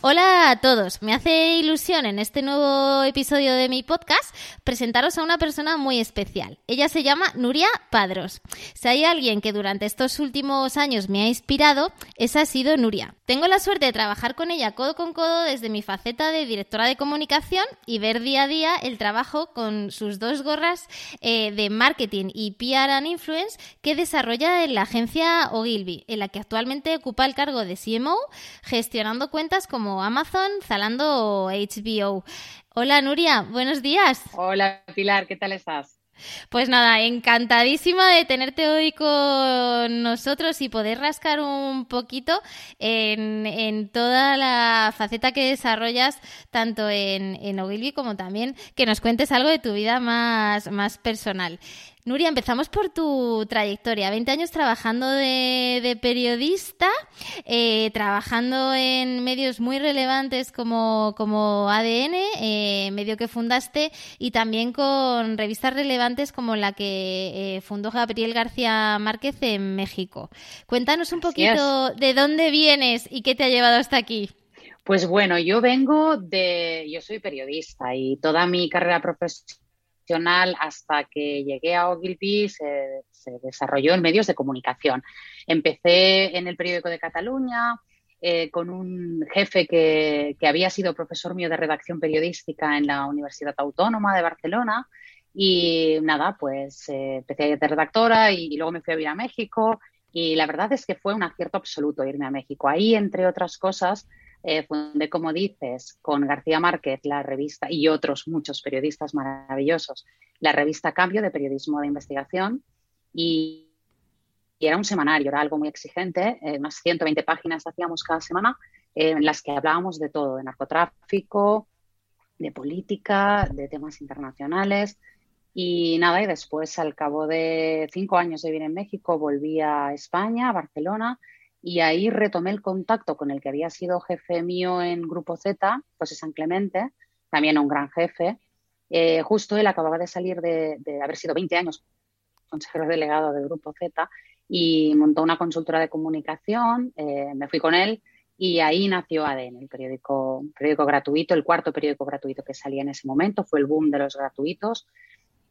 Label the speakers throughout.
Speaker 1: Hola a todos, me hace ilusión en este nuevo episodio de mi podcast presentaros a una persona muy especial. Ella se llama Nuria Padros. Si hay alguien que durante estos últimos años me ha inspirado, esa ha sido Nuria. Tengo la suerte de trabajar con ella codo con codo desde mi faceta de directora de comunicación y ver día a día el trabajo con sus dos gorras eh, de marketing y PR and influence que desarrolla en la agencia Ogilvy, en la que actualmente ocupa el cargo de CMO, gestionando cuentas como Amazon, Zalando o HBO. Hola Nuria, buenos días.
Speaker 2: Hola Pilar, ¿qué tal estás?
Speaker 1: Pues nada, encantadísima de tenerte hoy con nosotros y poder rascar un poquito en, toda la faceta que desarrollas, tanto en, en Ogilvy como también que nos cuentes algo de tu vida más, más personal. Nuria, empezamos por tu trayectoria. 20 años trabajando de, periodista, eh, trabajando en medios muy relevantes como, como ADN, eh, medio que fundaste, y también con revistas relevantes como la que eh, fundó Gabriel García Márquez en México. Cuéntanos un poquito de dónde vienes y qué te ha llevado hasta aquí.
Speaker 2: Pues bueno, yo vengo de, yo soy periodista y toda mi carrera profesional hasta que llegué a Ogilvy se, desarrolló en medios de comunicación. Empecé en el periódico de Cataluña eh, con un jefe que, había sido profesor mío de redacción periodística en la Universidad Autónoma de Barcelona. Y nada, pues eh, empecé de redactora y, y luego me fui a vivir a México. Y la verdad es que fue un acierto absoluto irme a México. Ahí, entre otras cosas, eh, fundé, como dices, con García Márquez la revista y otros muchos periodistas maravillosos, la revista Cambio de Periodismo de Investigación y, era un semanario, era algo muy exigente, eh, unas 120 páginas hacíamos cada semana eh, en las que hablábamos de todo, de narcotráfico, de política, de temas internacionales. Y nada, y después, al cabo de cinco años de vivir en México, volví a España, a Barcelona, y ahí retomé el contacto con el que había sido jefe mío en Grupo Z, José San Clemente, también un gran jefe. Eh, justo él acababa de salir de, haber sido 20 años consejero delegado del Grupo Z y montó una consultora de comunicación, eh, me fui con él y ahí nació ADN, el periódico, periódico gratuito, el cuarto periódico gratuito que salía en ese momento, fue el boom de los gratuitos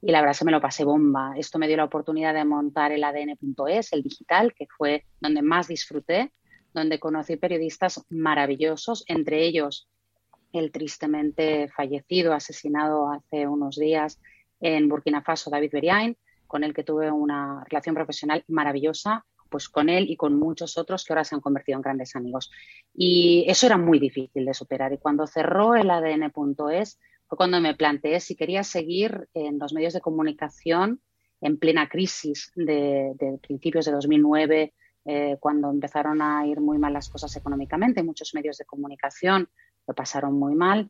Speaker 2: y la verdad que me lo pasé bomba. Esto me dio la oportunidad de montar el ADN.es, el digital, que fue donde más disfruté, donde conocí periodistas maravillosos, entre ellos el tristemente fallecido, asesinado hace unos días en Burkina Faso, David Beriain, con el que tuve una relación profesional maravillosa, pues con él y con muchos otros que ahora se han convertido en grandes amigos. Y eso era muy difícil de superar. Y cuando cerró el ADN.es, fue cuando me planteé si quería seguir en los medios de comunicación en plena crisis de, principios de 2009, eh, cuando empezaron a ir muy mal las cosas económicamente. Muchos medios de comunicación lo pasaron muy mal.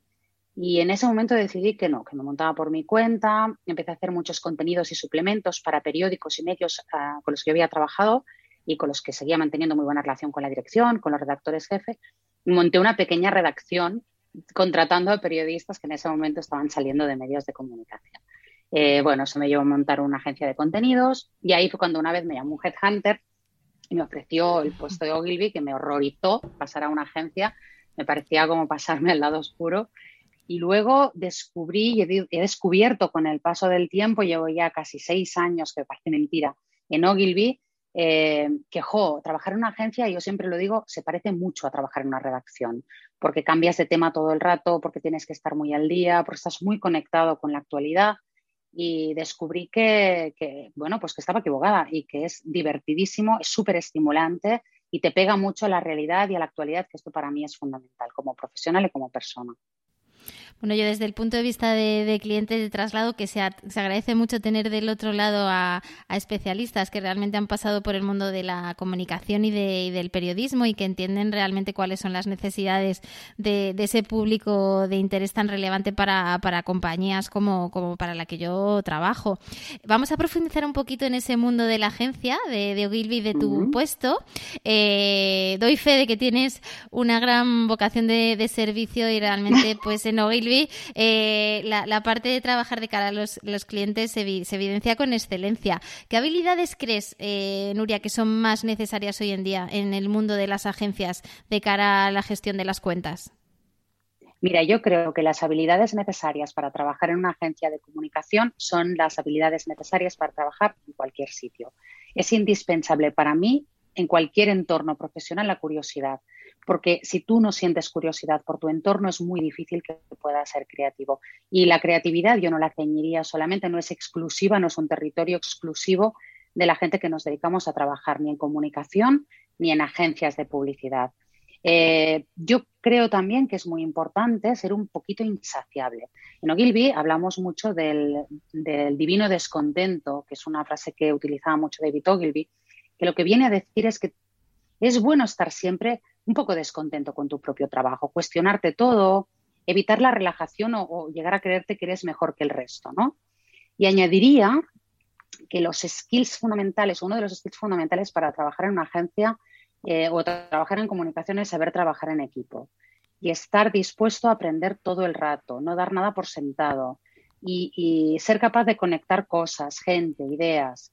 Speaker 2: Y en ese momento decidí que no, que me montaba por mi cuenta, empecé a hacer muchos contenidos y suplementos para periódicos y medios ah, con los que yo había trabajado y con los que seguía manteniendo muy buena relación con la dirección, con los redactores jefe. Monté una pequeña redacción contratando a periodistas que en ese momento estaban saliendo de medios de comunicación. Eh, bueno, eso me llevó a montar una agencia de contenidos y ahí fue cuando una vez me llamó un headhunter y me ofreció el puesto de Ogilvy que me horrorizó pasar a una agencia, me parecía como pasarme al lado oscuro. Y luego descubrí y he descubierto con el paso del tiempo, llevo ya casi seis años, que parece mentira, en Ogilvy, eh, que, jo, trabajar en una agencia, yo siempre lo digo, se parece mucho a trabajar en una redacción, porque cambias de tema todo el rato, porque tienes que estar muy al día, porque estás muy conectado con la actualidad y descubrí que, bueno, pues que estaba equivocada y que es divertidísimo, es súper estimulante y te pega mucho a la realidad y a la actualidad, que esto para mí es fundamental como profesional y como persona.
Speaker 1: Bueno, yo desde el punto de vista de, de cliente de traslado, que se, se, agradece mucho tener del otro lado a, a, especialistas que realmente han pasado por el mundo de la comunicación y, de, y del periodismo y que entienden realmente cuáles son las necesidades de, de ese público de interés tan relevante para, para compañías como, como, para la que yo trabajo. Vamos a profundizar un poquito en ese mundo de la agencia, de, de Ogilvy, de tu uh -huh. puesto. Eh, doy fe de que tienes una gran vocación de, de servicio y realmente pues en Ogilvy eh, la, parte de trabajar de cara a los, clientes se, se, evidencia con excelencia. ¿Qué habilidades crees, eh, Nuria, que son más necesarias hoy en día en el mundo de las agencias de cara a la gestión de las cuentas?
Speaker 2: Mira, yo creo que las habilidades necesarias para trabajar en una agencia de comunicación son las habilidades necesarias para trabajar en cualquier sitio. Es indispensable para mí en cualquier entorno profesional la curiosidad, porque si tú no sientes curiosidad por tu entorno es muy difícil que puedas ser creativo. Y la creatividad yo no la ceñiría solamente, no es exclusiva, no es un territorio exclusivo de la gente que nos dedicamos a trabajar ni en comunicación ni en agencias de publicidad. Eh, yo creo también que es muy importante ser un poquito insaciable. En Ogilvy hablamos mucho del, del, divino descontento, que es una frase que utilizaba mucho David Ogilvy, que lo que viene a decir es que es bueno estar siempre un poco descontento con tu propio trabajo, cuestionarte todo, evitar la relajación o, llegar a creerte que eres mejor que el resto, ¿no? Y añadiría que los skills fundamentales, uno de los skills fundamentales para trabajar en una agencia eh, o tra trabajar en comunicación es saber trabajar en equipo y estar dispuesto a aprender todo el rato, no dar nada por sentado y ser capaz de conectar cosas, gente, ideas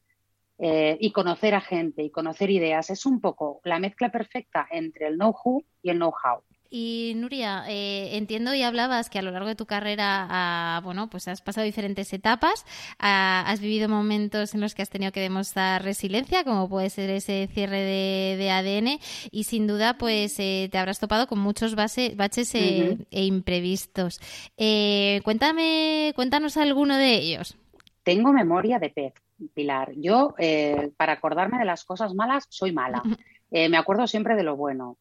Speaker 2: eh, y conocer a gente y conocer ideas. Es un poco la mezcla perfecta entre el know-who y el know-how.
Speaker 1: Y Nuria, eh, entiendo y hablabas que a lo largo de tu carrera, ah, bueno, pues has pasado diferentes etapas, ah, has vivido momentos en los que has tenido que demostrar resiliencia, como puede ser ese cierre de, de ADN, y sin duda, pues eh, te habrás topado con muchos base, baches eh, uh -huh. e imprevistos. Cuéntame, cuéntanos alguno de ellos.
Speaker 2: Tengo memoria de pez, Pilar. Yo, eh, para acordarme de las cosas malas, soy mala. Eh, me acuerdo siempre de lo bueno.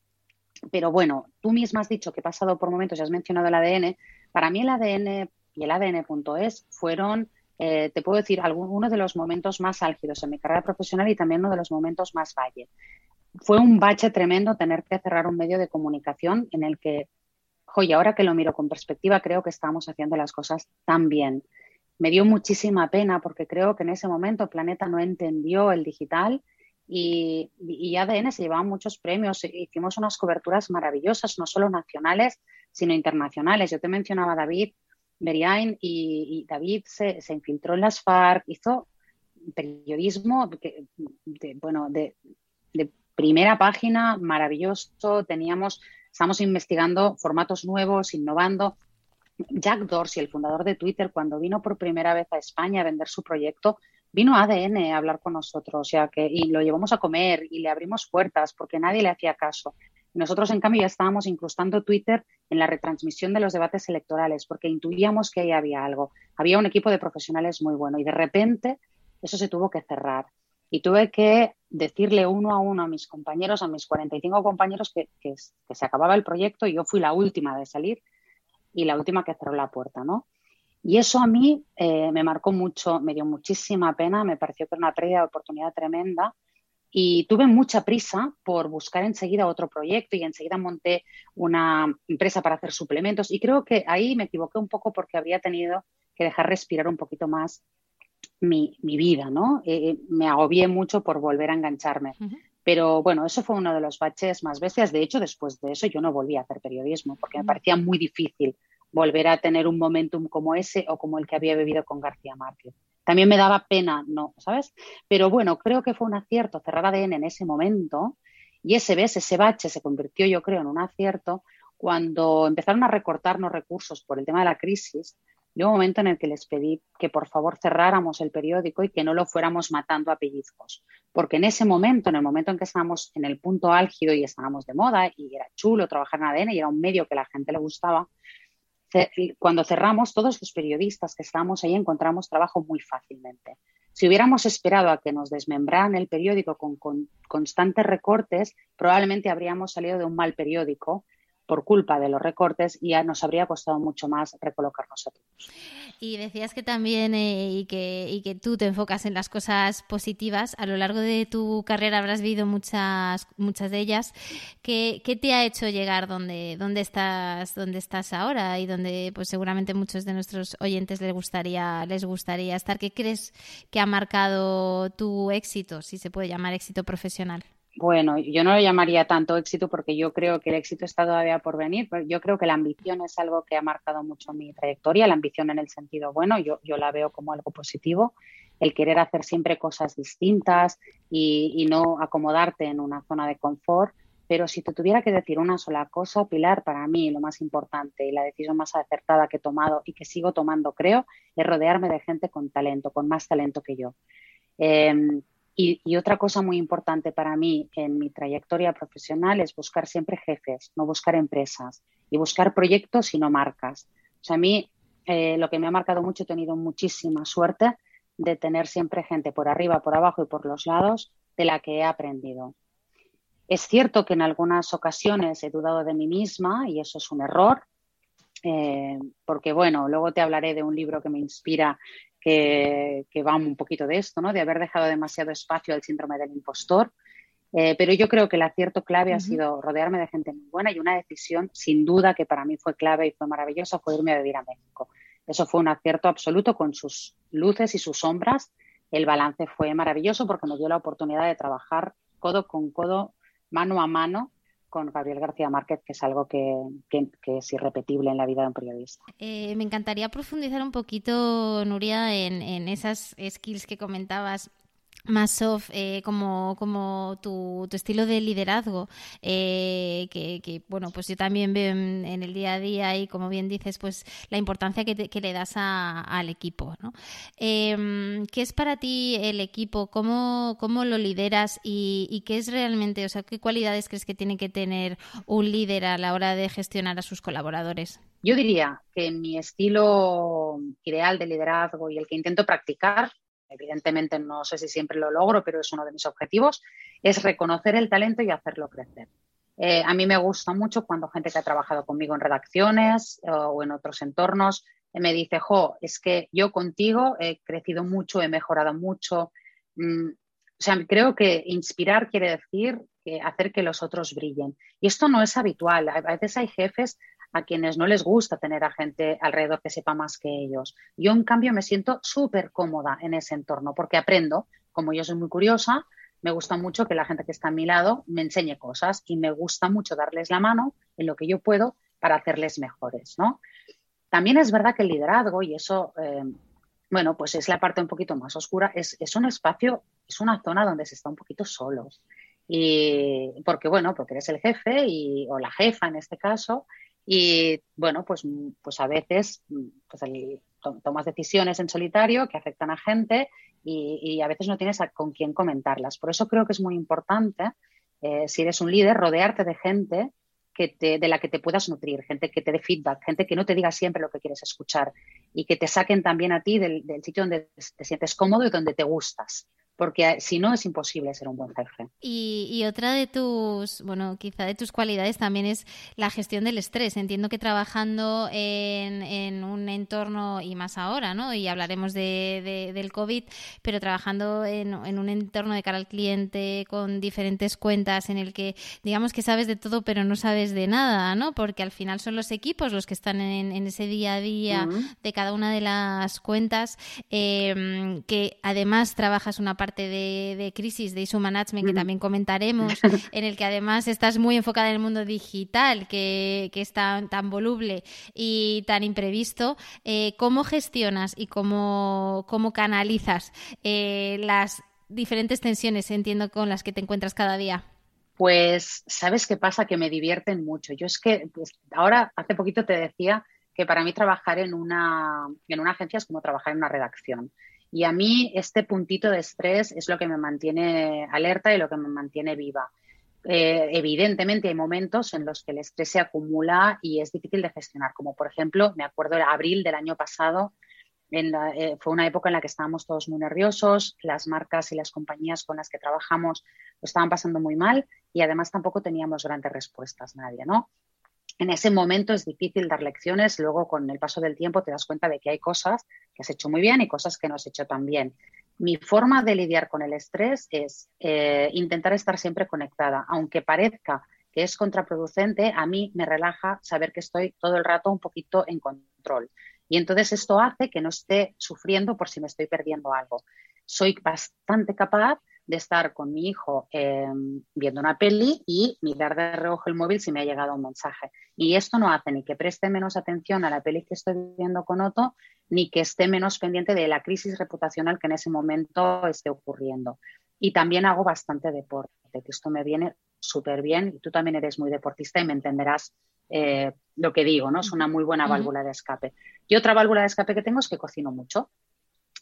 Speaker 2: Pero bueno, tú misma has dicho que he pasado por momentos y has mencionado el ADN. Para mí el ADN y el ADN.es fueron, eh, te puedo decir, uno de los momentos más álgidos en mi carrera profesional y también uno de los momentos más valle. Fue un bache tremendo tener que cerrar un medio de comunicación en el que, oye, ahora que lo miro con perspectiva, creo que estábamos haciendo las cosas tan bien. Me dio muchísima pena porque creo que en ese momento Planeta no entendió el digital y, y, ADN se llevaban muchos premios. Hicimos unas coberturas maravillosas, no solo nacionales, sino internacionales. Yo te mencionaba David Beriain y, David se, se, infiltró en las FARC, hizo periodismo de, de, bueno, de, de, primera página, maravilloso. Teníamos, estamos investigando formatos nuevos, innovando. Jack Dorsey, el fundador de Twitter, cuando vino por primera vez a España a vender su proyecto, vino a ADN a hablar con nosotros, o sea que y lo llevamos a comer y le abrimos puertas porque nadie le hacía caso. Nosotros, en cambio, ya estábamos incrustando Twitter en la retransmisión de los debates electorales porque intuíamos que ahí había algo. Había un equipo de profesionales muy bueno y de repente eso se tuvo que cerrar. Y tuve que decirle uno a uno a mis compañeros, a mis 45 compañeros, que, que, que se acababa el proyecto y yo fui la última de salir y la última que cerró la puerta, ¿no? Y eso a mí eh, me marcó mucho, me dio muchísima pena, me pareció que era una pérdida de oportunidad tremenda y tuve mucha prisa por buscar enseguida otro proyecto y enseguida monté una empresa para hacer suplementos y creo que ahí me equivoqué un poco porque habría tenido que dejar respirar un poquito más mi, mi vida, ¿no? Eh, me agobié mucho por volver a engancharme. Uh -huh. Pero bueno, eso fue uno de los baches más bestias. De hecho, después de eso yo no volví a hacer periodismo porque me parecía muy difícil volver a tener un momentum como ese o como el que había vivido con García Márquez. También me daba pena, no, ¿sabes? Pero bueno, creo que fue un acierto cerrar ADN en ese momento y ese ese bache se convirtió, yo creo, en un acierto cuando empezaron a recortarnos recursos por el tema de la crisis. Llegó un momento en el que les pedí que por favor cerráramos el periódico y que no lo fuéramos matando a pellizcos. Porque en ese momento, en el momento en que estábamos en el punto álgido y estábamos de moda y era chulo trabajar en ADN y era un medio que la gente le gustaba, cuando cerramos, todos los periodistas que estábamos ahí encontramos trabajo muy fácilmente. Si hubiéramos esperado a que nos desmembraran el periódico con, con constantes recortes, probablemente habríamos salido de un mal periódico por culpa de los recortes y ya nos habría costado mucho más recolocarnos a todos.
Speaker 1: Y decías que también eh, y, que, y que tú te enfocas en las cosas positivas. A lo largo de tu carrera habrás vivido muchas, muchas de ellas. ¿Qué, qué te ha hecho llegar donde, donde, estás, donde estás ahora y donde pues seguramente muchos de nuestros oyentes les gustaría, les gustaría estar? ¿Qué crees que ha marcado tu éxito, si se puede llamar éxito profesional?
Speaker 2: Bueno, yo no lo llamaría tanto éxito porque yo creo que el éxito está todavía por venir, pero yo creo que la ambición es algo que ha marcado mucho mi trayectoria, la ambición en el sentido bueno, yo, yo la veo como algo positivo, el querer hacer siempre cosas distintas y, y no acomodarte en una zona de confort. Pero si te tuviera que decir una sola cosa, Pilar, para mí lo más importante y la decisión más acertada que he tomado y que sigo tomando, creo, es rodearme de gente con talento, con más talento que yo. Eh, y, otra cosa muy importante para mí en mi trayectoria profesional es buscar siempre jefes, no buscar empresas y buscar proyectos y no marcas. O sea, a mí eh, lo que me ha marcado mucho, he tenido muchísima suerte de tener siempre gente por arriba, por abajo y por los lados de la que he aprendido. Es cierto que en algunas ocasiones he dudado de mí misma y eso es un error, eh, porque bueno, luego te hablaré de un libro que me inspira que, va un poquito de esto, ¿no? De haber dejado demasiado espacio al síndrome del impostor. Eh, pero yo creo que el acierto clave ha sido rodearme de gente muy buena y una decisión, sin duda, que para mí fue clave y fue maravillosa, fue irme a vivir a México. Eso fue un acierto absoluto con sus luces y sus sombras. El balance fue maravilloso porque me dio la oportunidad de trabajar codo con codo, mano a mano, con Gabriel García Márquez, que es algo que, es irrepetible en la vida de un periodista.
Speaker 1: Eh, me encantaría profundizar un poquito, Nuria, en, en esas skills que comentabas más soft, eh, como, como tu, tu, estilo de liderazgo, eh, que, bueno, pues yo también veo en, el día a día y como bien dices, pues la importancia que, que le das al equipo, ¿no? Em, ¿Qué es para ti el equipo? ¿Cómo, cómo lo lideras? Y, y, qué es realmente, o sea, qué cualidades crees que tiene que tener un líder a la hora de gestionar a sus colaboradores?
Speaker 2: Yo diría que mi estilo ideal de liderazgo y el que intento practicar evidentemente no sé si siempre lo logro, pero es uno de mis objetivos, es reconocer el talento y hacerlo crecer. Eh, a mí me gusta mucho cuando gente que ha trabajado conmigo en redacciones eh, o en otros entornos eh, me dice, jo, es que yo contigo he crecido mucho, he mejorado mucho. Mm, o sea, creo que inspirar quiere decir que hacer que los otros brillen. Y esto no es habitual. A veces hay jefes a quienes no les gusta tener a gente alrededor que sepa más que ellos. Yo, en cambio, me siento súper cómoda en ese entorno porque aprendo, como yo soy muy curiosa, me gusta mucho que la gente que está a mi lado me enseñe cosas y me gusta mucho darles la mano en lo que yo puedo para hacerles mejores, ¿no? También es verdad que el liderazgo, y eso, eh, bueno, pues es la parte un poquito más oscura, es, es, un espacio, es una zona donde se está un poquito solos. Y porque, bueno, porque eres el jefe y, o la jefa en este caso, y bueno, pues, pues a veces pues tomas decisiones en solitario que afectan a gente y, a veces no tienes con quién comentarlas. Por eso creo que es muy importante, eh, si eres un líder, rodearte de gente que te, de la que te puedas nutrir, gente que te dé feedback, gente que no te diga siempre lo que quieres escuchar y que te saquen también a ti del sitio donde te sientes cómodo y donde te gustas porque si no es imposible ser un buen jefe.
Speaker 1: Y, otra de tus, bueno, quizá de tus cualidades también es la gestión del estrés. Entiendo que trabajando en, un entorno, y más ahora, ¿no? Y hablaremos de, del COVID, pero trabajando en, un entorno de cara al cliente con diferentes cuentas en el que digamos que sabes de todo pero no sabes de nada, ¿no? Porque al final son los equipos los que están en, ese día a día de cada una de las cuentas, eh, que además trabajas una parte parte de, crisis de issue management que también comentaremos, en el que además estás muy enfocada en el mundo digital, que, que es tan, voluble y tan imprevisto, eh, ¿cómo gestionas y cómo, cómo canalizas eh, las diferentes tensiones, entiendo, con las que te encuentras cada día?
Speaker 2: Pues, ¿sabes qué pasa? Que me divierten mucho. Yo es que pues, ahora, hace poquito te decía que para mí trabajar en una, en una agencia es como trabajar en una redacción. Y a mí este puntito de estrés es lo que me mantiene alerta y lo que me mantiene viva. Eh, evidentemente hay momentos en los que el estrés se acumula y es difícil de gestionar, como por ejemplo, me acuerdo de abril del año pasado, eh, fue una época en la que estábamos todos muy nerviosos, las marcas y las compañías con las que trabajamos lo estaban pasando muy mal y además tampoco teníamos grandes respuestas nadie, ¿no? En ese momento es difícil dar lecciones, luego con el paso del tiempo te das cuenta de que hay cosas que has hecho muy bien y cosas que no has hecho tan bien. Mi forma de lidiar con el estrés es eh, intentar estar siempre conectada, aunque parezca que es contraproducente, a mí me relaja saber que estoy todo el rato un poquito en control. Y entonces esto hace que no esté sufriendo por si me estoy perdiendo algo. Soy bastante capaz de estar con mi hijo em, viendo una peli y mirar de reojo el móvil si me ha llegado un mensaje. Y esto no hace ni que preste menos atención a la peli que estoy viendo con Otto, ni que esté menos pendiente de la crisis reputacional que en ese momento esté ocurriendo. Y también hago bastante deporte, que esto me viene súper bien. Y tú también eres muy deportista y me entenderás eh, lo que digo, ¿no? Es una muy buena válvula de escape. Y otra válvula de escape que tengo es que cocino mucho.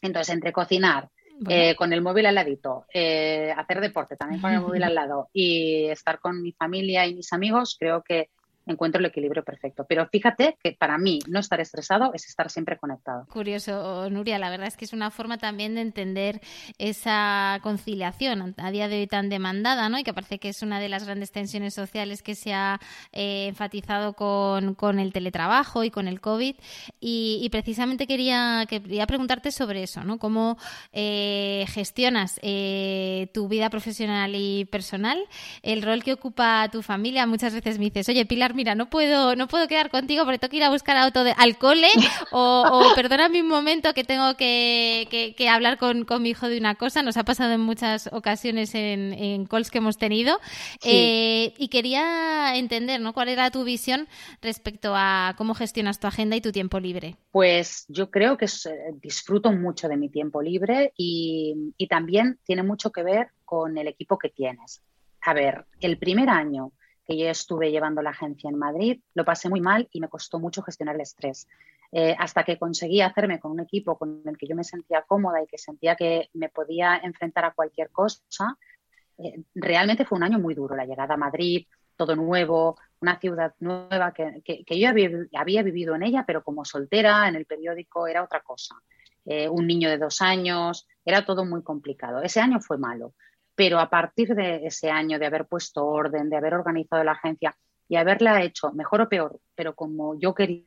Speaker 2: Entonces, entre cocinar, eh, con el móvil al ladito, eh, hacer deporte también con el móvil al lado y estar con mi familia y mis amigos, creo que encuentro el equilibrio perfecto. Pero fíjate que para mí no estar estresado es estar siempre conectado.
Speaker 1: Curioso, Nuria, la verdad es que es una forma también de entender esa conciliación a día de hoy tan demandada, ¿no? Y que parece que es una de las grandes tensiones sociales que se ha eh, enfatizado con, el teletrabajo y con el COVID. Y, precisamente quería, quería preguntarte sobre eso, ¿no? ¿Cómo eh, gestionas eh, tu vida profesional y personal? El rol que ocupa tu familia. Muchas veces me dices, oye, Pilar, mira, no puedo, no puedo quedar contigo porque tengo que ir a buscar auto de, al cole o, o perdóname un momento que tengo que, que, hablar con, con, mi hijo de una cosa. Nos ha pasado en muchas ocasiones en, en calls que hemos tenido. Eh, y quería entender, ¿no? ¿Cuál era tu visión respecto a cómo gestionas tu agenda y tu tiempo libre?
Speaker 2: Pues yo creo que disfruto mucho de mi tiempo libre y, y también tiene mucho que ver con el equipo que tienes. A ver, el primer año que yo estuve llevando la agencia en Madrid, lo pasé muy mal y me costó mucho gestionar el estrés. Eh, hasta que conseguí hacerme con un equipo con el que yo me sentía cómoda y que sentía que me podía enfrentar a cualquier cosa, eh, realmente fue un año muy duro. La llegada a Madrid, todo nuevo, una ciudad nueva que, yo había, vivido en ella, pero como soltera en el periódico era otra cosa. Eh, un niño de dos años, era todo muy complicado. Ese año fue malo pero a partir de ese año de haber puesto orden, de haber organizado la agencia y haberla hecho mejor o peor, pero como yo quería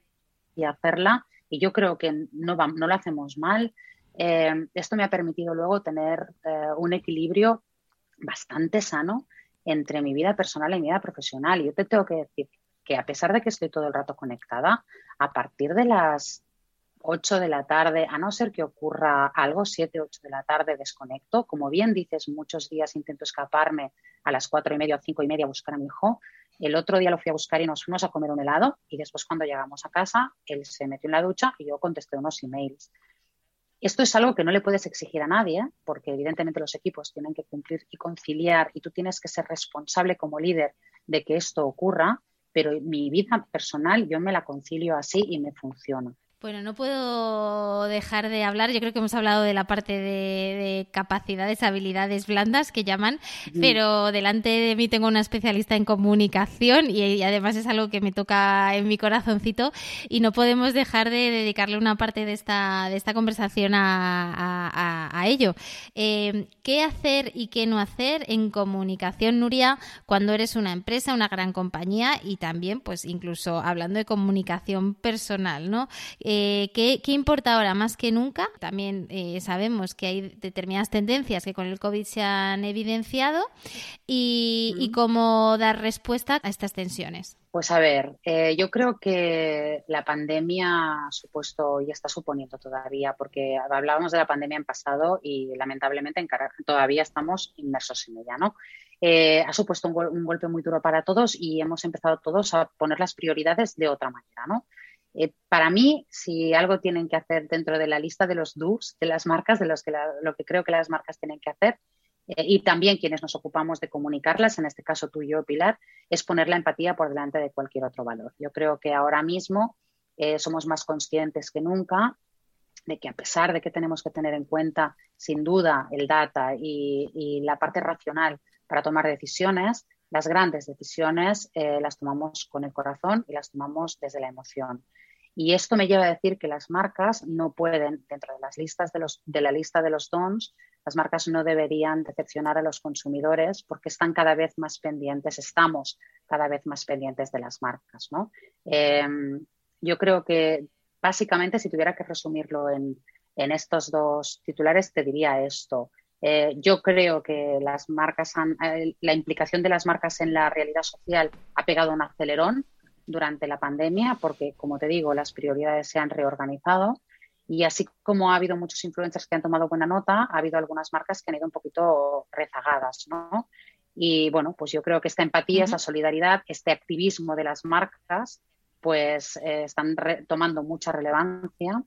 Speaker 2: hacerla, y yo creo que no, no lo hacemos mal, eh, esto me ha permitido luego tener eh, un equilibrio bastante sano entre mi vida personal y mi vida profesional. Y yo te tengo que decir que a pesar de que estoy todo el rato conectada, a partir de las 8 de la tarde, a no ser que ocurra algo, 7, 8 de la tarde desconecto. Como bien dices, muchos días intento escaparme a las 4 y media o 5 y media a buscar a mi hijo. El otro día lo fui a buscar y nos fuimos a comer un helado y después cuando llegamos a casa, él se metió en la ducha y yo contesté unos emails. Esto es algo que no le puedes exigir a nadie, porque evidentemente los equipos tienen que cumplir y conciliar y tú tienes que ser responsable como líder de que esto ocurra, pero mi vida personal yo me la concilio así y me funciona.
Speaker 1: Bueno, no puedo dejar de hablar. Yo creo que hemos hablado de la parte de, capacidades, habilidades blandas que llaman, pero delante de mí tengo una especialista en comunicación y, además es algo que me toca en mi corazoncito y no podemos dejar de dedicarle una parte de esta, de esta conversación a, ello. Eh, ¿Qué hacer y qué no hacer en comunicación, Nuria, cuando eres una empresa, una gran compañía y también, pues, incluso hablando de comunicación personal, ¿no? Eh, ¿qué, importa ahora más que nunca? También eh, sabemos que hay determinadas tendencias que con el COVID se han evidenciado y, cómo dar respuesta a estas tensiones.
Speaker 2: Pues a ver, eh, yo creo que la pandemia ha supuesto y está suponiendo todavía, porque hablábamos de la pandemia en pasado y lamentablemente todavía estamos inmersos en ella, ¿no? ha supuesto un, un, golpe muy duro para todos y hemos empezado todos a poner las prioridades de otra manera, ¿no? Eh, para mí, si algo tienen que hacer dentro de la lista de los do's de las marcas, de los que lo que creo que las marcas tienen que hacer, eh, y también quienes nos ocupamos de comunicarlas, en este caso tú y yo, Pilar, es poner la empatía por delante de cualquier otro valor. Yo creo que ahora mismo eh, somos más conscientes que nunca de que a pesar de que tenemos que tener en cuenta, sin duda, el data y, la parte racional para tomar decisiones, las grandes decisiones las tomamos con el corazón y las tomamos desde la emoción. Y esto me lleva a decir que las marcas no pueden, dentro de las listas de, los, de la lista de los dons, las marcas no deberían decepcionar a los consumidores porque están cada vez más pendientes, estamos cada vez más pendientes de las marcas, ¿no? Em, yo creo que básicamente, si tuviera que resumirlo en, en estos dos titulares, te diría esto. Eh, yo creo que las marcas han, eh, la implicación de las marcas en la realidad social ha pegado un acelerón durante la pandemia porque, como te digo, las prioridades se han reorganizado. Y así como ha habido muchos influencers que han tomado buena nota, ha habido algunas marcas que han ido un poquito rezagadas, ¿no? Y bueno, pues yo creo que esta empatía, esa solidaridad, este activismo de las marcas, pues eh, están tomando mucha relevancia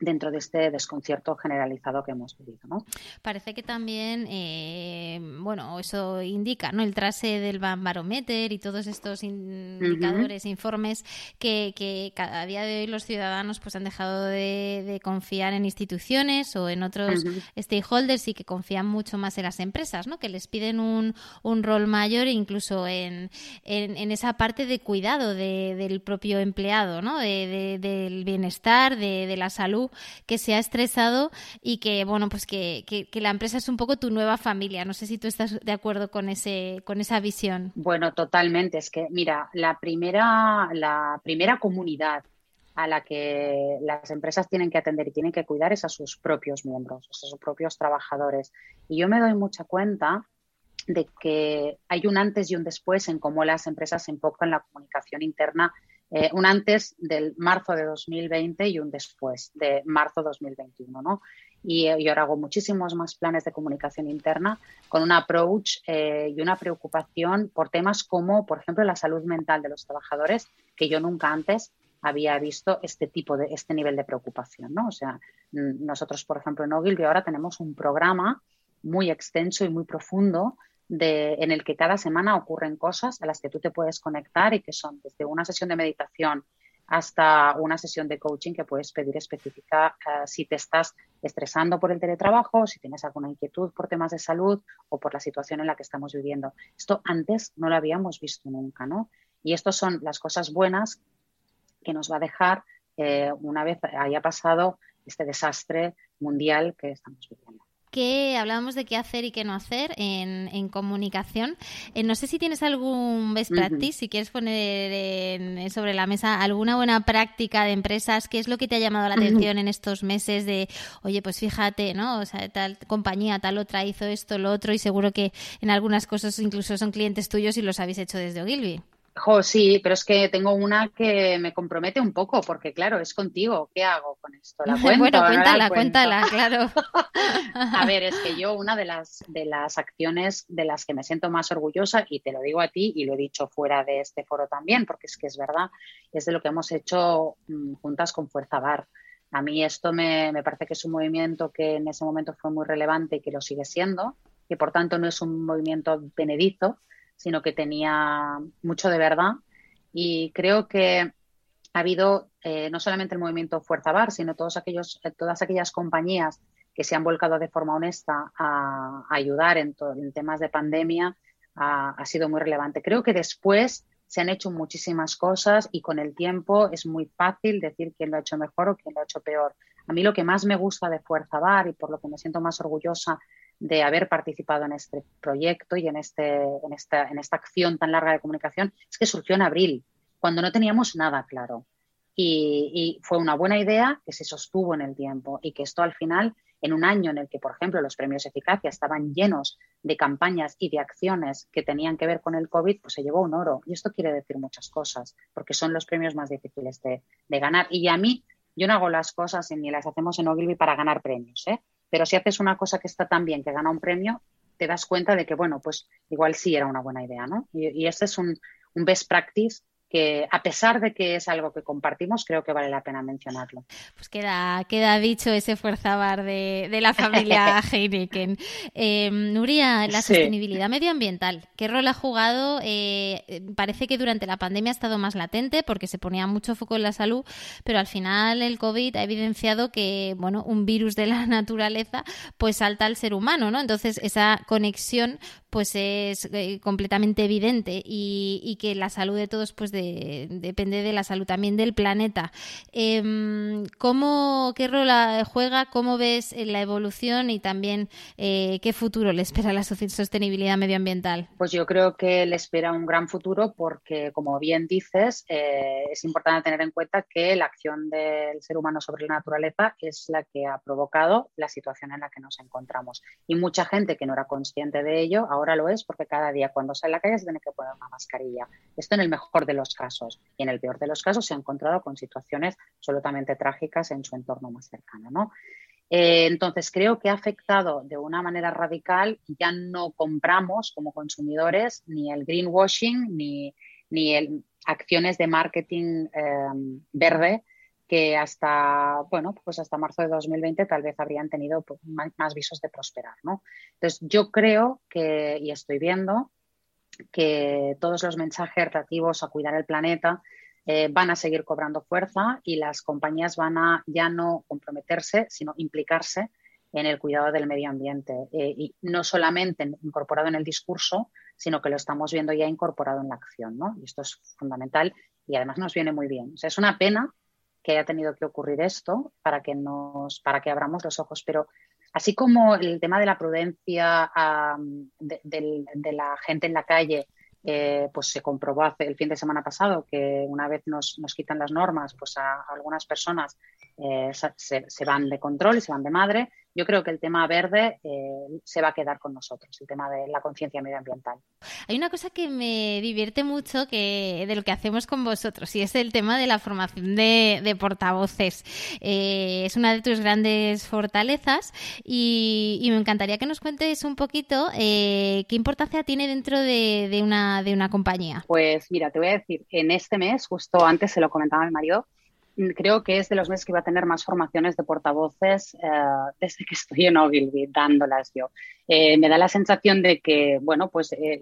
Speaker 2: dentro de este desconcierto generalizado que hemos vivido. ¿no?
Speaker 1: Parece que también, eh, bueno, eso indica ¿no? el trase del barometer y todos estos indicadores, informes que, que, cada día de hoy los ciudadanos pues han dejado de, confiar en instituciones o en otros stakeholders y que confían mucho más en las empresas, ¿no? que les piden un, un rol mayor incluso en, en, esa parte de cuidado del propio empleado, ¿no? del bienestar, de la salud que se ha estresado y que, bueno, pues que, la empresa es un poco tu nueva familia. No sé si tú estás de acuerdo con, ese, con esa visión.
Speaker 2: Bueno, totalmente. Es que, mira, la primera, la primera comunidad a la que las empresas tienen que atender y tienen que cuidar es a sus propios miembros, a sus propios trabajadores. Y yo me doy mucha cuenta de que hay un antes y un después en cómo las empresas se enfocan la comunicación interna eh, un antes del marzo de 2020 y un después de marzo 2021, ¿no? Y eh, yo ahora hago muchísimos más planes de comunicación interna con un approach eh, y una preocupación por temas como, por ejemplo, la salud mental de los trabajadores, que yo nunca antes había visto este tipo de, este nivel de preocupación, ¿no? O sea, nosotros, por ejemplo, en Ogilvy ahora tenemos un programa muy extenso y muy profundo en el que cada semana ocurren cosas a las que tú te puedes conectar y que son desde una sesión de meditación hasta una sesión de coaching que puedes pedir específica eh, si te estás estresando por el teletrabajo, si tienes alguna inquietud por temas de salud o por la situación en la que estamos viviendo. Esto antes no lo habíamos visto nunca, ¿no? Y estas son las cosas buenas que nos va a dejar eh, una vez haya pasado este desastre mundial que estamos viviendo
Speaker 1: que hablábamos de qué hacer y qué no hacer en, comunicación. Eh, no sé si tienes algún best practice, si quieres poner sobre la mesa alguna buena práctica de empresas, qué es lo que te ha llamado la atención en estos meses de, oye, pues fíjate, ¿no? O sea, tal compañía, tal otra hizo esto, lo otro, y seguro que en algunas cosas incluso son clientes tuyos y los habéis hecho desde Ogilvy
Speaker 2: sí, pero es que tengo una que me compromete un poco, porque claro, es contigo. ¿Qué hago con esto? ¿La cuento?
Speaker 1: bueno, cuéntala, cuéntala, claro.
Speaker 2: a ver, es que yo una de las, de las acciones de las que me siento más orgullosa, y te lo digo a ti y lo he dicho fuera de este foro también, porque es que es verdad, es de lo que hemos hecho mm, juntas con Fuerza Bar. A mí esto me, me parece que es un movimiento que en ese momento fue muy relevante y que lo sigue siendo, que por tanto no es un movimiento benedizo, sino que tenía mucho de verdad. Y creo que ha habido eh, no solamente el movimiento Fuerza Bar, sino todos aquellos, eh, todas aquellas compañías que se han volcado de forma honesta a, ayudar en, temas de pandemia, ha, sido muy relevante. Creo que después se han hecho muchísimas cosas y con el tiempo es muy fácil decir quién lo ha hecho mejor o quién lo ha hecho peor. A mí lo que más me gusta de Fuerza Bar y por lo que me siento más orgullosa de haber participado en este proyecto y en, este, en, esta, en esta acción tan larga de comunicación es que surgió en abril, cuando no teníamos nada claro. Y, fue una buena idea que se sostuvo en el tiempo y que esto al final, en un año en el que, por ejemplo, los premios Eficacia estaban llenos de campañas y de acciones que tenían que ver con el COVID, pues se llevó un oro. Y esto quiere decir muchas cosas, porque son los premios más difíciles de, de ganar. Y a mí, yo no hago las cosas ni las hacemos en Ogilvy para ganar premios, ¿eh? Pero si haces una cosa que está tan bien, que gana un premio, te das cuenta de que, bueno, pues igual sí era una buena idea, ¿no? Y, y este es un, un best practice que a pesar de que es algo que compartimos, creo que vale la pena mencionarlo.
Speaker 1: Pues queda, queda dicho ese fuerza bar de, de la familia Heineken. Eh, Nuria, la sostenibilidad medioambiental, ¿qué rol ha jugado? Eh, parece que durante la pandemia ha estado más latente porque se ponía mucho foco en la salud, pero al final el COVID ha evidenciado que, bueno, un virus de la naturaleza pues salta al ser humano, ¿no? Entonces esa conexión pues es eh, completamente evidente y, que la salud de todos pues depende de la salud también del planeta. Em, ¿cómo, ¿Qué rol juega? ¿Cómo ves la evolución y también eh, qué futuro le espera la sostenibilidad medioambiental?
Speaker 2: Pues yo creo que le espera un gran futuro porque, como bien dices, eh, es importante tener en cuenta que la acción del ser humano sobre la naturaleza es la que ha provocado la situación en la que nos encontramos. Y mucha gente que no era consciente de ello lo es porque cada día cuando sale a la calle se tiene que poner una mascarilla. Esto en el mejor de los casos. Y en el peor de los casos se ha encontrado con situaciones absolutamente trágicas en su entorno más cercano. ¿no? Eh, entonces, creo que ha afectado de una manera radical. Ya no compramos como consumidores ni el greenwashing ni, ni el, acciones de marketing eh, verde que hasta, bueno, pues hasta marzo de 2020 tal vez habrían tenido pues, más, visos de prosperar, ¿no? Entonces, yo creo que, y estoy viendo, que todos los mensajes relativos a cuidar el planeta eh, van a seguir cobrando fuerza y las compañías van a ya no comprometerse, sino implicarse en el cuidado del medio ambiente. Eh, y no solamente incorporado en el discurso, sino que lo estamos viendo ya incorporado en la acción. ¿no? Y esto es fundamental y además nos viene muy bien. Es una pena que haya tenido que ocurrir esto para que, nos, para que abramos los ojos, pero así como el tema de la prudencia de, la gente en la calle, eh, pues se comprobó hace el fin de semana pasado que una vez nos, nos quitan las normas, pues a, algunas personas eh, se, van de control y se van de madre yo creo que el tema verde eh, se va a quedar con nosotros, el tema de la conciencia medioambiental.
Speaker 1: Hay una cosa que me divierte mucho que de lo que hacemos con vosotros y es el tema de la formación de, portavoces. Eh, es una de tus grandes fortalezas y, me encantaría que nos cuentes un poquito eh, qué importancia tiene dentro de, una, de una compañía.
Speaker 2: Pues mira, te voy a decir, en este mes, justo antes se lo comentaba mi marido, creo que es de los meses que va a tener más formaciones de portavoces eh, desde que estoy en Ogilvy, dándolas yo. Eh, me da la sensación de que, bueno, pues eh,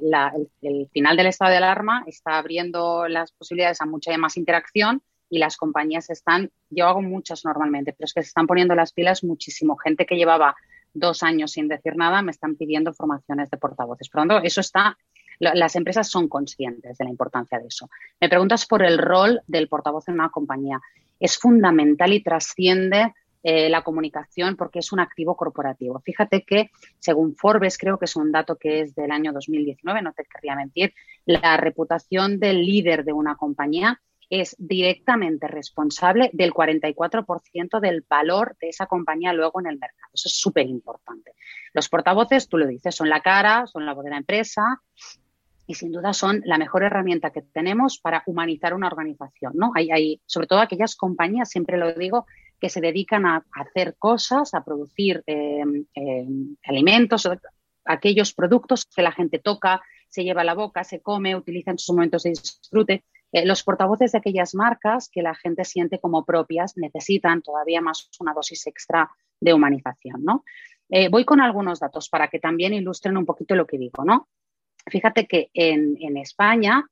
Speaker 2: el, final del estado de alarma está abriendo las posibilidades a mucha más interacción y las compañías están, yo hago muchas normalmente, pero es que se están poniendo las pilas muchísimo. Gente que llevaba dos años sin decir nada me están pidiendo formaciones de portavoces. Por lo tanto, eso está las empresas son conscientes de la importancia de eso. Me preguntas por el rol del portavoz en una compañía es fundamental y trasciende eh, la comunicación porque es un activo corporativo. Fíjate que, según Forbes, creo que es un dato que es del año 2019, no te querría mentir, la reputación del líder de una compañía es directamente responsable del 44% del valor de esa compañía luego en el mercado. Eso es súper importante. Los portavoces, tú lo dices, son la cara, son la voz de la empresa, y sin duda son la mejor herramienta que tenemos para humanizar una organización. ¿no? Hay, sobre todo aquellas compañías, siempre lo digo, que se dedican a, hacer cosas, a producir em, em, alimentos, aquellos productos que la gente toca, se lleva a la boca, se come, utiliza en sus momentos de disfrute. Eh, los portavoces de aquellas marcas que la gente siente como propias necesitan todavía más una dosis extra de humanización. ¿no? Eh, voy con algunos datos para que también ilustren un poquito lo que digo. ¿no? Fíjate que en, España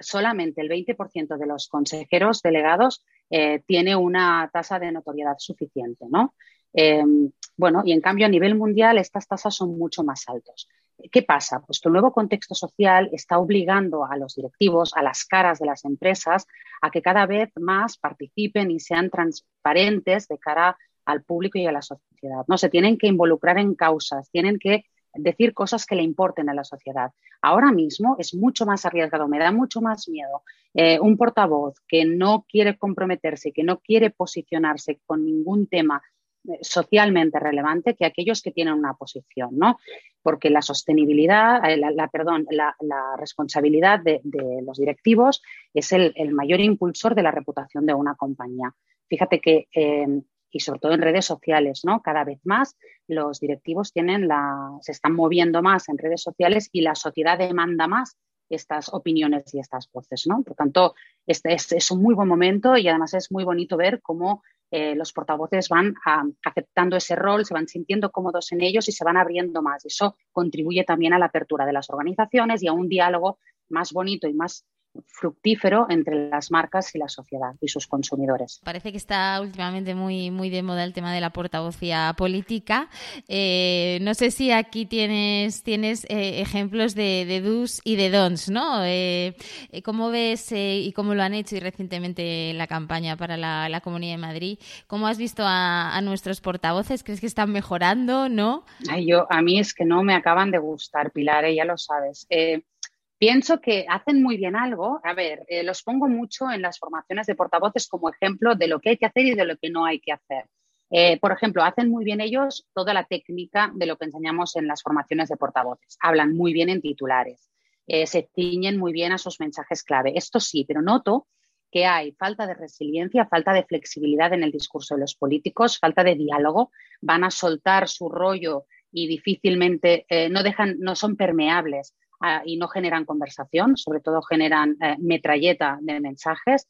Speaker 2: solamente el 20% de los consejeros delegados eh, tiene una tasa de notoriedad suficiente, ¿no? Em, bueno, y en cambio a nivel mundial estas tasas son mucho más altas. ¿Qué pasa? Pues que el nuevo contexto social está obligando a los directivos, a las caras de las empresas, a que cada vez más participen y sean transparentes de cara al público y a la sociedad. No se tienen que involucrar en causas, tienen que decir cosas que le importen a la sociedad. Ahora mismo es mucho más arriesgado, me da mucho más miedo eh, un portavoz que no quiere comprometerse, que no quiere posicionarse con ningún tema eh, socialmente relevante que aquellos que tienen una posición, ¿no? Porque la sostenibilidad, eh, la, perdón, la, responsabilidad de, los directivos es el, mayor impulsor de la reputación de una compañía. Fíjate que y sobre todo en redes sociales, ¿no? Cada vez más los directivos tienen la, se están moviendo más en redes sociales y la sociedad demanda más estas opiniones y estas voces, ¿no? Por tanto, este es, un muy buen momento y además es muy bonito ver cómo eh, los portavoces van aceptando ese rol, se van sintiendo cómodos en ellos y se van abriendo más. Eso contribuye también a la apertura de las organizaciones y a un diálogo más bonito y más fructífero entre las marcas y la sociedad y sus consumidores.
Speaker 1: Parece que está últimamente muy, muy de moda el tema de la portavocía política. Eh, no sé si aquí tienes, tienes eh, ejemplos de, de do's y de don'ts, ¿no? Eh, ¿Cómo ves y cómo lo han hecho y recientemente en la campaña para la, Comunidad de Madrid? ¿Cómo has visto a, nuestros portavoces? ¿Crees que están mejorando, no?
Speaker 2: Ay, yo, a mí es que no me acaban de gustar, Pilar, ya lo sabes pienso que hacen muy bien algo. A ver, eh, los pongo mucho en las formaciones de portavoces como ejemplo de lo que hay que hacer y de lo que no hay que hacer. Eh, por ejemplo, hacen muy bien ellos toda la técnica de lo que enseñamos en las formaciones de portavoces. Hablan muy bien en titulares, eh, se ciñen muy bien a sus mensajes clave. Esto sí, pero noto que hay falta de resiliencia, falta de flexibilidad en el discurso de los políticos, falta de diálogo. Van a soltar su rollo y difícilmente no dejan, no son permeables y no generan conversación, sobre todo generan eh, metralleta de mensajes.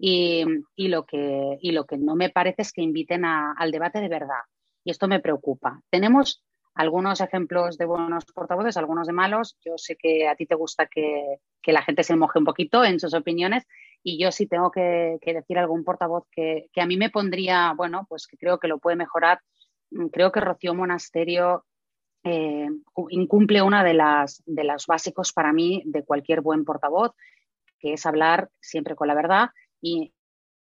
Speaker 2: Y, lo que, lo que no me parece es que inviten al debate de verdad. Y esto me preocupa. Tenemos algunos ejemplos de buenos portavoces, algunos de malos. Yo sé que a ti te gusta que, la gente se moje un poquito en sus opiniones y yo sí tengo que, decir algún portavoz que, que, a mí me pondría, bueno, pues que creo que lo puede mejorar. Creo que Rocío Monasterio eh, incumple una de las de los básicos para mí de cualquier buen portavoz, que es hablar siempre con la verdad. Y,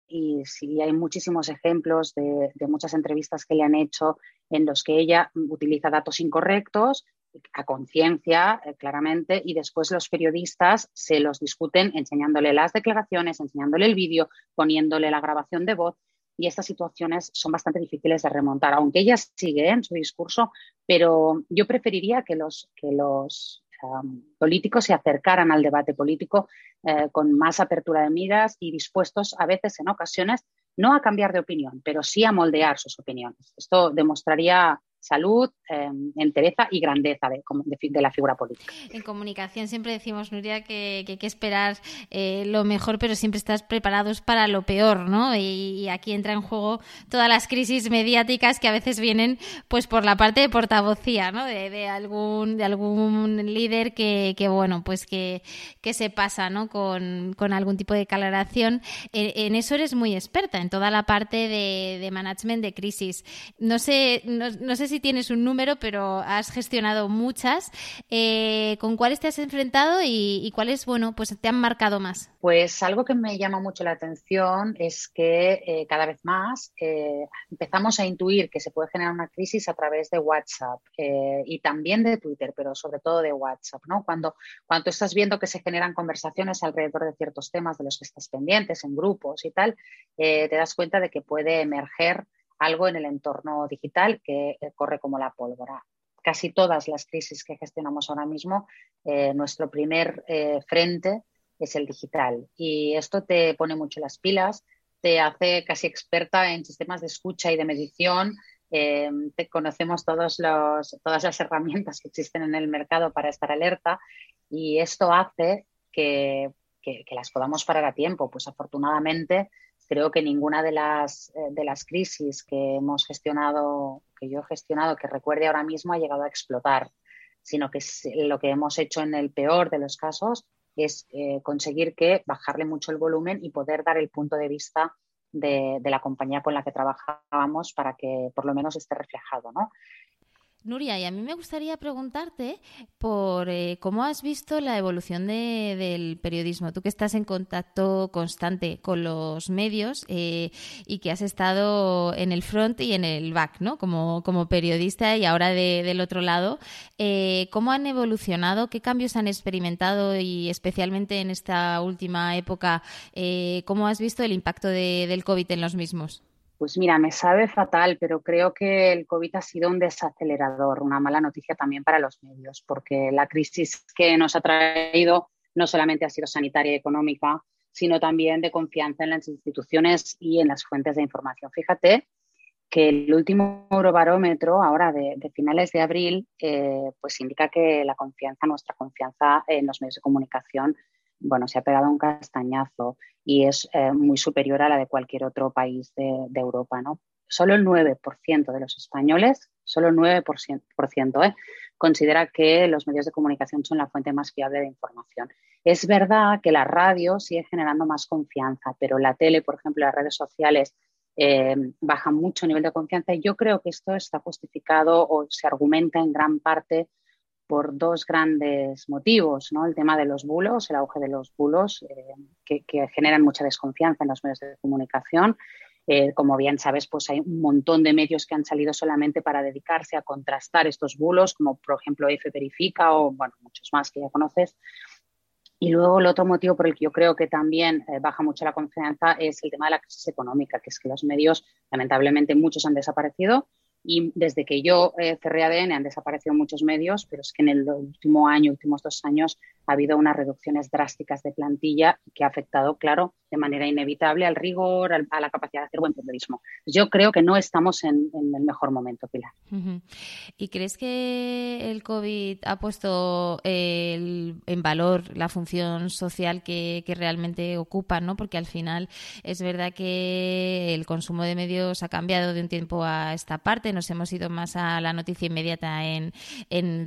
Speaker 2: y sí hay muchísimos ejemplos de, muchas entrevistas que le han hecho en los que ella utiliza datos incorrectos a conciencia, eh, claramente, y después los periodistas se los discuten enseñándole las declaraciones, enseñándole el vídeo, poniéndole la grabación de voz y estas situaciones son bastante difíciles de remontar, aunque ella sigue en su discurso, pero yo preferiría que los, que los um, políticos se acercaran al debate político eh, con más apertura de miras y dispuestos a veces, en ocasiones, no a cambiar de opinión, pero sí a moldear sus opiniones. Esto demostraría salud, eh, entereza y grandeza de, de, la figura política.
Speaker 1: En comunicación siempre decimos, Nuria, que, hay que esperar eh, lo mejor, pero siempre estás preparados para lo peor, ¿no? Y, aquí entra en juego todas las crisis mediáticas que a veces vienen pues por la parte de portavocía, ¿no? De, algún, de algún líder que, bueno, pues que, que se pasa, ¿no? Con, algún tipo de declaración. En, eso eres muy experta, en toda la parte de, management de crisis. No sé, no sé si tienes un número, pero has gestionado muchas. Eh, ¿Con cuáles te has enfrentado y, cuáles, bueno, pues te han marcado más?
Speaker 2: Pues algo que me llama mucho la atención es que eh, cada vez más eh, empezamos a intuir que se puede generar una crisis a través de WhatsApp y también de Twitter, pero sobre todo de WhatsApp, ¿no? Cuando, cuando estás viendo que se generan conversaciones alrededor de ciertos temas de los que estás pendientes en grupos y tal, te das cuenta de que puede emerger algo en el entorno digital que eh, corre como la pólvora. Casi todas las crisis que gestionamos ahora mismo, eh, nuestro primer eh, frente es el digital. Y esto te pone mucho las pilas, te hace casi experta en sistemas de escucha y de medición. te conocemos todos los, todas las herramientas que existen en el mercado para estar alerta y esto hace que, que las podamos parar a tiempo. Pues afortunadamente creo que ninguna de las, eh, de las crisis que hemos gestionado, que yo he gestionado, que recuerde ahora mismo, ha llegado a explotar, sino que lo que hemos hecho en el peor de los casos es eh, conseguir que bajarle mucho el volumen y poder dar el punto de vista de, de, la compañía con la que trabajábamos para que por lo menos esté reflejado, ¿no?
Speaker 1: Nuria, y a mí me gustaría preguntarte por eh, cómo has visto la evolución del periodismo. Tú que estás en contacto constante con los medios eh, y que has estado en el front y en el back, ¿no? Como, como periodista y ahora del otro lado, eh, ¿cómo han evolucionado? ¿Qué cambios han experimentado? Y especialmente en esta última época, ¿cómo has visto el impacto del COVID en los mismos?
Speaker 2: Pues mira, me sabe fatal, pero creo que el COVID ha sido un desacelerador, una mala noticia también para los medios, porque la crisis que nos ha traído no solamente ha sido sanitaria y económica, sino también de confianza en las instituciones y en las fuentes de información. Fíjate que el último eurobarómetro, ahora de, finales de abril, eh, pues indica que la confianza, nuestra confianza en los medios de comunicación bueno, se ha pegado un castañazo y es eh, muy superior a la de cualquier otro país de, Europa, ¿no? Solo el 9% de los españoles, solo el 9% ¿eh? considera que los medios de comunicación son la fuente más fiable de información. Es verdad que la radio sigue generando más confianza, pero la tele, por ejemplo, las redes sociales eh, bajan mucho el nivel de confianza y yo creo que esto está justificado o se argumenta en gran parte por dos grandes motivos, ¿no? El tema de los bulos, el auge de los bulos, eh, que, generan mucha desconfianza en los medios de comunicación. Eh, como bien sabes, pues hay un montón de medios que han salido solamente para dedicarse a contrastar estos bulos, como por ejemplo F Verifica o bueno, muchos más que ya conoces. Y luego el otro motivo por el que yo creo que también eh, baja mucho la confianza es el tema de la crisis económica, que es que los medios, lamentablemente, muchos han desaparecido y desde que yo eh, cerré ADN han desaparecido muchos medios, pero es que en el último año, últimos dos años, ha habido unas reducciones drásticas de plantilla que ha afectado, claro, de manera inevitable al rigor, a la capacidad de hacer buen periodismo. Yo creo que no estamos en, el mejor momento, Pilar.
Speaker 1: ¿Y crees que el COVID ha puesto en valor la función social que, realmente ocupa? ¿no? Porque al final es verdad que el consumo de medios ha cambiado de un tiempo a esta parte, nos hemos ido más a la noticia inmediata en,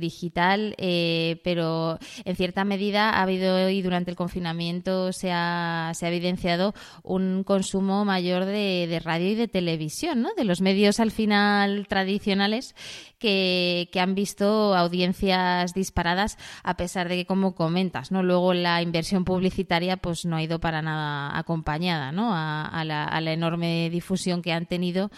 Speaker 1: digital, eh, pero en cierta medida ha habido y durante el confinamiento se ha, se ha evidenciado un consumo mayor de, radio y de televisión, ¿no? De los medios al final tradicionales que, han visto audiencias disparadas a pesar de que, como comentas, ¿no? Luego la inversión publicitaria pues no ha ido para nada acompañada, ¿no? A, a, la, a la, enorme difusión que han tenido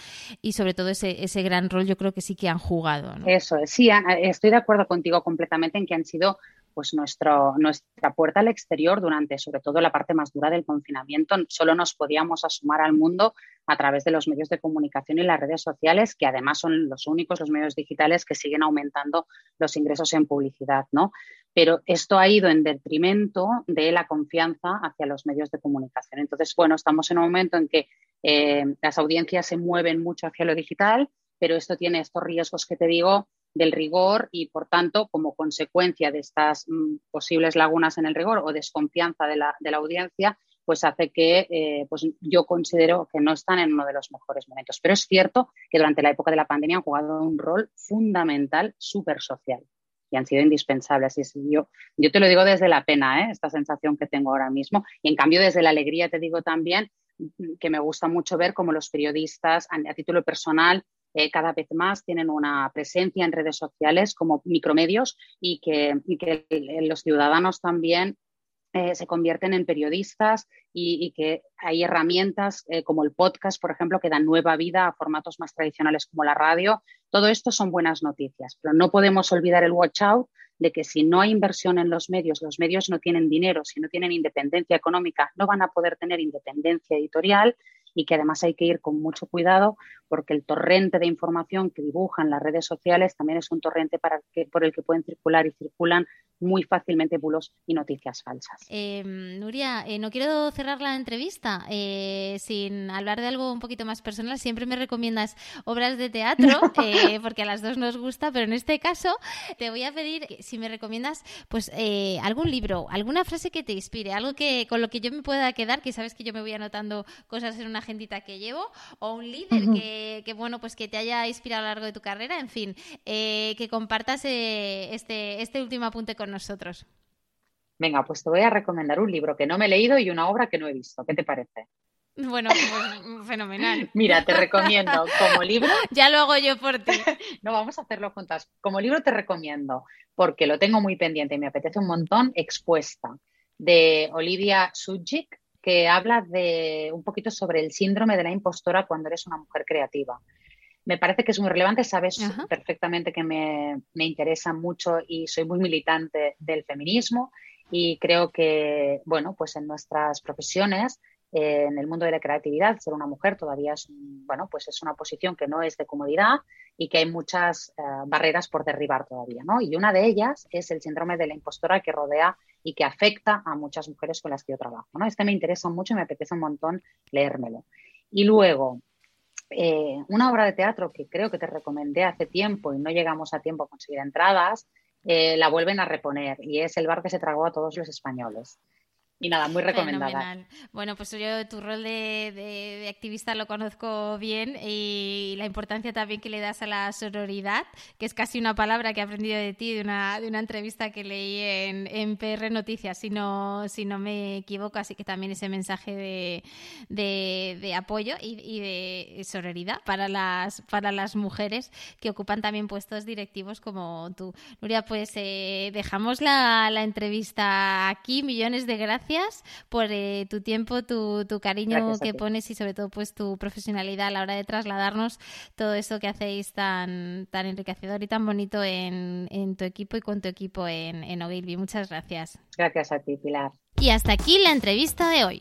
Speaker 1: y sobre todo ese, ese gran rol yo creo que sí que han jugado.
Speaker 2: Eso, sí, estoy de acuerdo contigo completamente en que han sido pues nuestro, nuestra puerta al exterior durante sobre todo la parte más dura del confinamiento. Solo nos podíamos asomar al mundo a través de los medios de comunicación y las redes sociales, que además son los únicos, los medios digitales, que siguen aumentando los ingresos en publicidad, ¿no? Pero esto ha ido en detrimento de la confianza hacia los medios de comunicación. Entonces, bueno, estamos en un momento en que eh, las audiencias se mueven mucho hacia lo digital, pero esto tiene estos riesgos que te digo del rigor y, por tanto, como consecuencia de estas mm, posibles lagunas en el rigor o desconfianza de la, de la audiencia, pues hace que eh, pues yo considero que no están en uno de los mejores momentos. Pero es cierto que durante la época de la pandemia han jugado un rol fundamental, súper social y han sido indispensables. Y yo, yo te lo digo desde la pena, ¿eh? esta sensación que tengo ahora mismo. Y en cambio, desde la alegría te digo también que me gusta mucho ver cómo los periodistas, a título personal, eh, cada vez más tienen una presencia en redes sociales como micromedios y que, los ciudadanos también eh, se convierten en periodistas y, que hay herramientas eh, como el podcast, por ejemplo, que dan nueva vida a formatos más tradicionales como la radio. Todo esto son buenas noticias, pero no podemos olvidar el watch out de que si no hay inversión en los medios, los medios no tienen dinero, si no tienen independencia económica, no van a poder tener independencia editorial y que además hay que ir con mucho cuidado porque el torrente de información que dibujan las redes sociales también es un torrente para que, por el que pueden circular y circulan muy fácilmente bulos y noticias falsas.
Speaker 1: Em, Nuria, eh, no quiero cerrar la entrevista eh, sin hablar de algo un poquito más personal. Siempre me recomiendas obras de teatro, eh, porque a las dos nos gusta, pero en este caso te voy a pedir si me recomiendas pues algún libro, alguna frase que te inspire, algo que con lo que yo me pueda quedar, que sabes que yo me voy anotando cosas en una agendita que llevo, o un líder que, bueno, pues que te haya inspirado a lo largo de tu carrera, en fin, que compartas este, este último apunte con nosotros.
Speaker 2: Venga, pues te voy a recomendar un libro que no me he leído y una obra que no he visto. ¿Qué te parece?
Speaker 1: Bueno, pues, fenomenal.
Speaker 2: Mira, te recomiendo como libro.
Speaker 1: ya lo hago yo por ti.
Speaker 2: no, vamos a hacerlo juntas. Como libro te recomiendo, porque lo tengo muy pendiente y me apetece un montón, Expuesta, de Olivia Sujic, que habla de un poquito sobre el síndrome de la impostora cuando eres una mujer creativa me parece que es muy relevante. Sabes perfectamente que me, interesa mucho y soy muy militante del feminismo y creo que, bueno, pues en nuestras profesiones, eh, en el mundo de la creatividad, ser una mujer todavía es, bueno, pues es una posición que no es de comodidad y que hay muchas eh, barreras por derribar todavía, ¿no? Y una de ellas es el síndrome de la impostora que rodea y que afecta a muchas mujeres con las que yo trabajo, ¿no? Este me interesa mucho y me apetece un montón leérmelo. Y luego, eh, una obra de teatro que creo que te recomendé hace tiempo y no llegamos a tiempo a conseguir entradas, eh, la vuelven a reponer y es El bar que se tragó a todos los españoles. Y nada, muy recomendada.
Speaker 1: Bueno, pues yo tu rol de, activista lo conozco bien y la importancia también que le das a la sororidad, que es casi una palabra que he aprendido de ti de una, de una entrevista que leí en, en PR Noticias, si no, si no me equivoco, así que también ese mensaje de, de, apoyo y, y, de sororidad para las, para las mujeres que ocupan también puestos directivos como tú. Nuria, pues eh, dejamos la, la entrevista aquí, millones de gracias gracias por eh, tu tiempo, tu, cariño que pones y sobre todo pues tu profesionalidad a la hora de trasladarnos todo eso que hacéis tan, tan enriquecedor y tan bonito en, tu equipo y con tu equipo en, en Ogilvy. Muchas gracias.
Speaker 2: Gracias a ti, Pilar.
Speaker 1: Y hasta aquí la entrevista de hoy.